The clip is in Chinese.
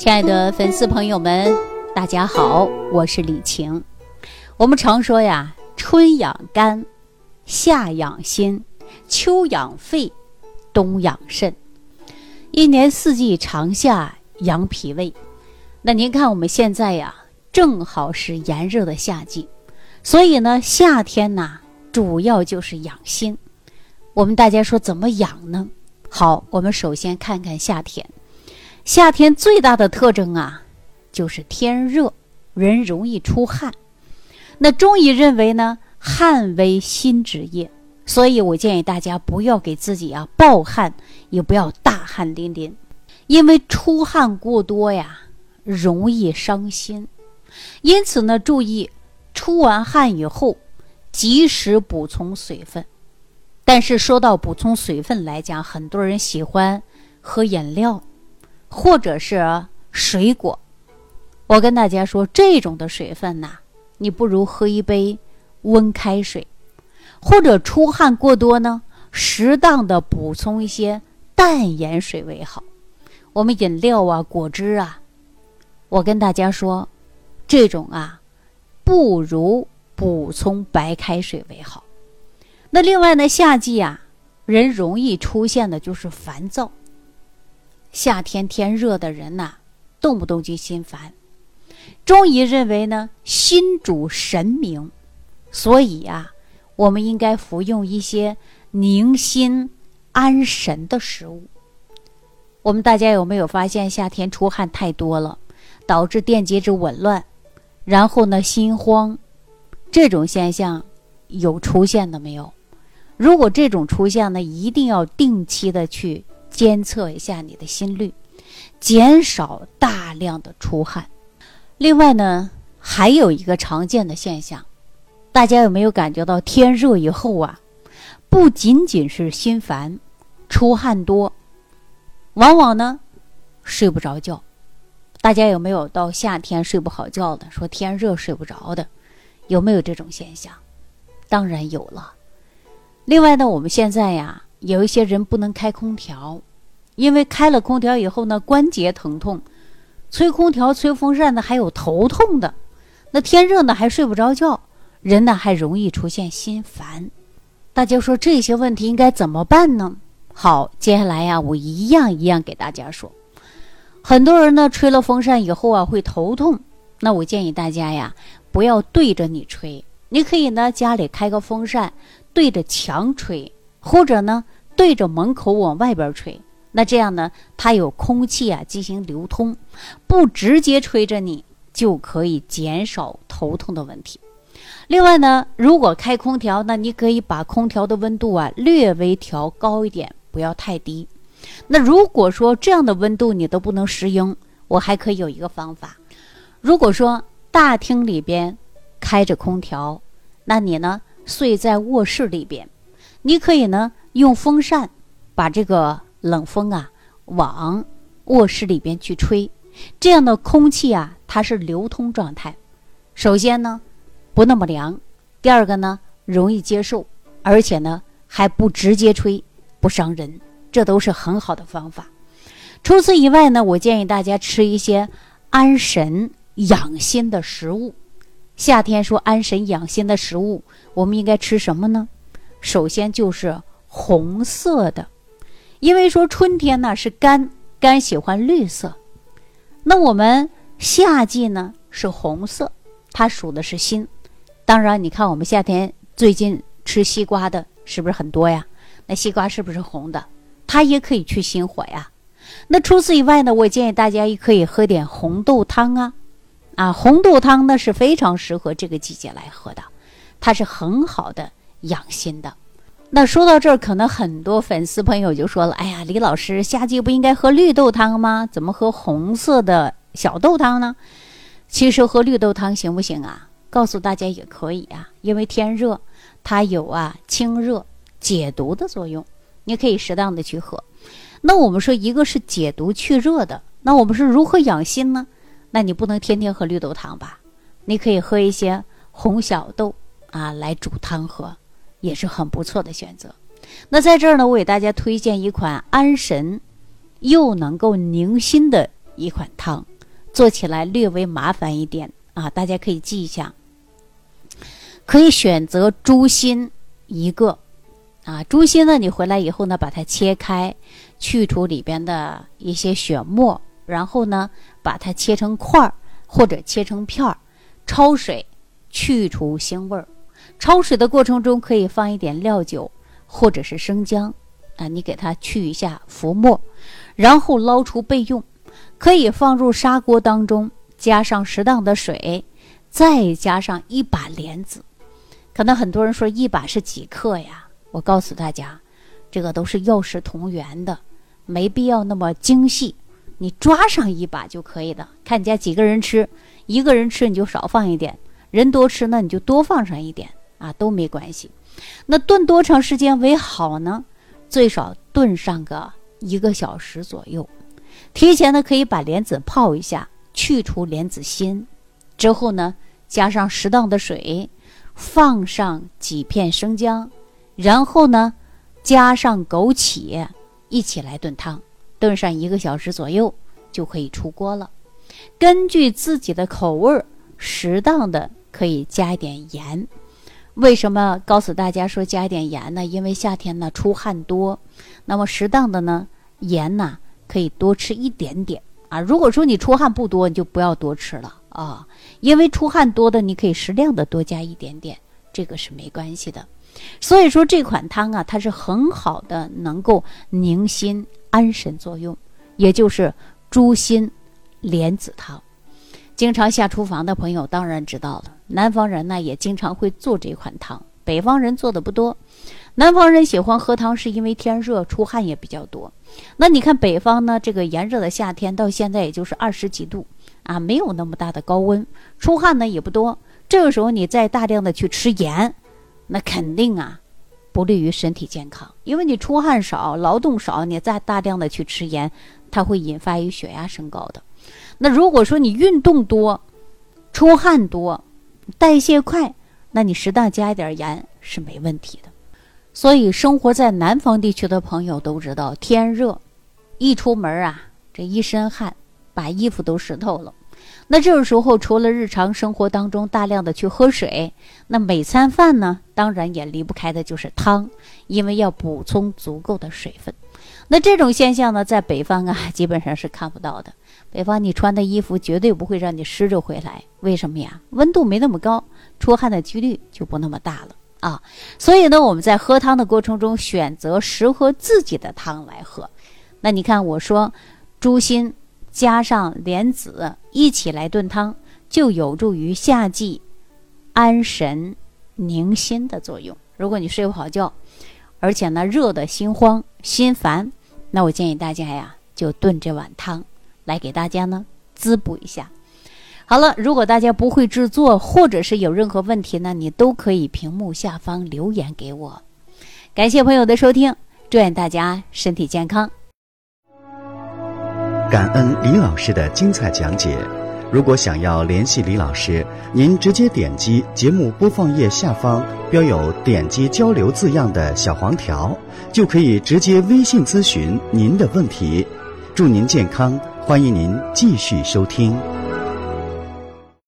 亲爱的粉丝朋友们，大家好，我是李晴。我们常说呀，春养肝，夏养心，秋养肺，冬养肾。一年四季长夏养脾胃。那您看我们现在呀，正好是炎热的夏季，所以呢，夏天呢，主要就是养心。我们大家说怎么养呢？好，我们首先看看夏天。夏天最大的特征啊，就是天热，人容易出汗。那中医认为呢，汗为心之液，所以我建议大家不要给自己啊暴汗，也不要大汗淋淋，因为出汗过多呀，容易伤心。因此呢，注意出完汗以后，及时补充水分。但是说到补充水分来讲，很多人喜欢喝饮料。或者是水果，我跟大家说，这种的水分呐，你不如喝一杯温开水，或者出汗过多呢，适当的补充一些淡盐水为好。我们饮料啊、果汁啊，我跟大家说，这种啊，不如补充白开水为好。那另外呢，夏季啊，人容易出现的就是烦躁。夏天天热的人呐，动不动就心烦。中医认为呢，心主神明，所以呀，我们应该服用一些宁心安神的食物。我们大家有没有发现，夏天出汗太多了，导致电解质紊乱，然后呢心慌，这种现象有出现的没有？如果这种出现呢，一定要定期的去。监测一下你的心率，减少大量的出汗。另外呢，还有一个常见的现象，大家有没有感觉到天热以后啊，不仅仅是心烦、出汗多，往往呢睡不着觉。大家有没有到夏天睡不好觉的？说天热睡不着的，有没有这种现象？当然有了。另外呢，我们现在呀。有一些人不能开空调，因为开了空调以后呢，关节疼痛；吹空调、吹风扇的还有头痛的。那天热呢，还睡不着觉，人呢还容易出现心烦。大家说这些问题应该怎么办呢？好，接下来呀，我一样一样给大家说。很多人呢吹了风扇以后啊会头痛，那我建议大家呀不要对着你吹，你可以呢家里开个风扇对着墙吹。或者呢，对着门口往外边吹，那这样呢，它有空气啊进行流通，不直接吹着你，就可以减少头痛的问题。另外呢，如果开空调，那你可以把空调的温度啊略微调高一点，不要太低。那如果说这样的温度你都不能适应，我还可以有一个方法。如果说大厅里边开着空调，那你呢睡在卧室里边。你可以呢用风扇把这个冷风啊往卧室里边去吹，这样的空气啊它是流通状态。首先呢不那么凉，第二个呢容易接受，而且呢还不直接吹，不伤人，这都是很好的方法。除此以外呢，我建议大家吃一些安神养心的食物。夏天说安神养心的食物，我们应该吃什么呢？首先就是红色的，因为说春天呢是肝，肝喜欢绿色。那我们夏季呢是红色，它属的是心。当然，你看我们夏天最近吃西瓜的是不是很多呀？那西瓜是不是红的？它也可以去心火呀。那除此以外呢，我建议大家也可以喝点红豆汤啊。啊，红豆汤呢是非常适合这个季节来喝的，它是很好的。养心的，那说到这儿，可能很多粉丝朋友就说了：“哎呀，李老师，夏季不应该喝绿豆汤吗？怎么喝红色的小豆汤呢？”其实喝绿豆汤行不行啊？告诉大家也可以啊，因为天热，它有啊清热解毒的作用，你可以适当的去喝。那我们说一个是解毒去热的，那我们是如何养心呢？那你不能天天喝绿豆汤吧？你可以喝一些红小豆啊来煮汤喝。也是很不错的选择。那在这儿呢，我给大家推荐一款安神又能够宁心的一款汤，做起来略微麻烦一点啊，大家可以记一下。可以选择猪心一个，啊，猪心呢，你回来以后呢，把它切开，去除里边的一些血沫，然后呢，把它切成块儿或者切成片儿，焯水去除腥味儿。焯水的过程中可以放一点料酒或者是生姜，啊，你给它去一下浮沫，然后捞出备用。可以放入砂锅当中，加上适当的水，再加上一把莲子。可能很多人说一把是几克呀？我告诉大家，这个都是药食同源的，没必要那么精细，你抓上一把就可以了。看你家几个人吃，一个人吃你就少放一点，人多吃那你就多放上一点啊，都没关系。那炖多长时间为好呢？最少炖上个一个小时左右。提前呢可以把莲子泡一下，去除莲子心，之后呢加上适当的水。放上几片生姜，然后呢，加上枸杞，一起来炖汤，炖上一个小时左右就可以出锅了。根据自己的口味儿，适当的可以加一点盐。为什么告诉大家说加一点盐呢？因为夏天呢出汗多，那么适当的呢盐呢可以多吃一点点啊。如果说你出汗不多，你就不要多吃了。啊，因为出汗多的，你可以适量的多加一点点，这个是没关系的。所以说这款汤啊，它是很好的，能够宁心安神作用，也就是猪心莲子汤。经常下厨房的朋友当然知道了，南方人呢也经常会做这款汤，北方人做的不多。南方人喜欢喝汤，是因为天热出汗也比较多。那你看北方呢，这个炎热的夏天到现在也就是二十几度。啊，没有那么大的高温，出汗呢也不多。这个时候你再大量的去吃盐，那肯定啊，不利于身体健康。因为你出汗少，劳动少，你再大量的去吃盐，它会引发于血压升高的。那如果说你运动多，出汗多，代谢快，那你适当加一点盐是没问题的。所以生活在南方地区的朋友都知道，天热，一出门啊，这一身汗。把衣服都湿透了，那这个时候除了日常生活当中大量的去喝水，那每餐饭呢，当然也离不开的就是汤，因为要补充足够的水分。那这种现象呢，在北方啊，基本上是看不到的。北方你穿的衣服绝对不会让你湿着回来，为什么呀？温度没那么高，出汗的几率就不那么大了啊。所以呢，我们在喝汤的过程中，选择适合自己的汤来喝。那你看，我说猪心。加上莲子一起来炖汤，就有助于夏季安神宁心的作用。如果你睡不好觉，而且呢热的心慌心烦，那我建议大家呀，就炖这碗汤来给大家呢滋补一下。好了，如果大家不会制作，或者是有任何问题呢，你都可以屏幕下方留言给我。感谢朋友的收听，祝愿大家身体健康。感恩李老师的精彩讲解。如果想要联系李老师，您直接点击节目播放页下方标有“点击交流”字样的小黄条，就可以直接微信咨询您的问题。祝您健康，欢迎您继续收听。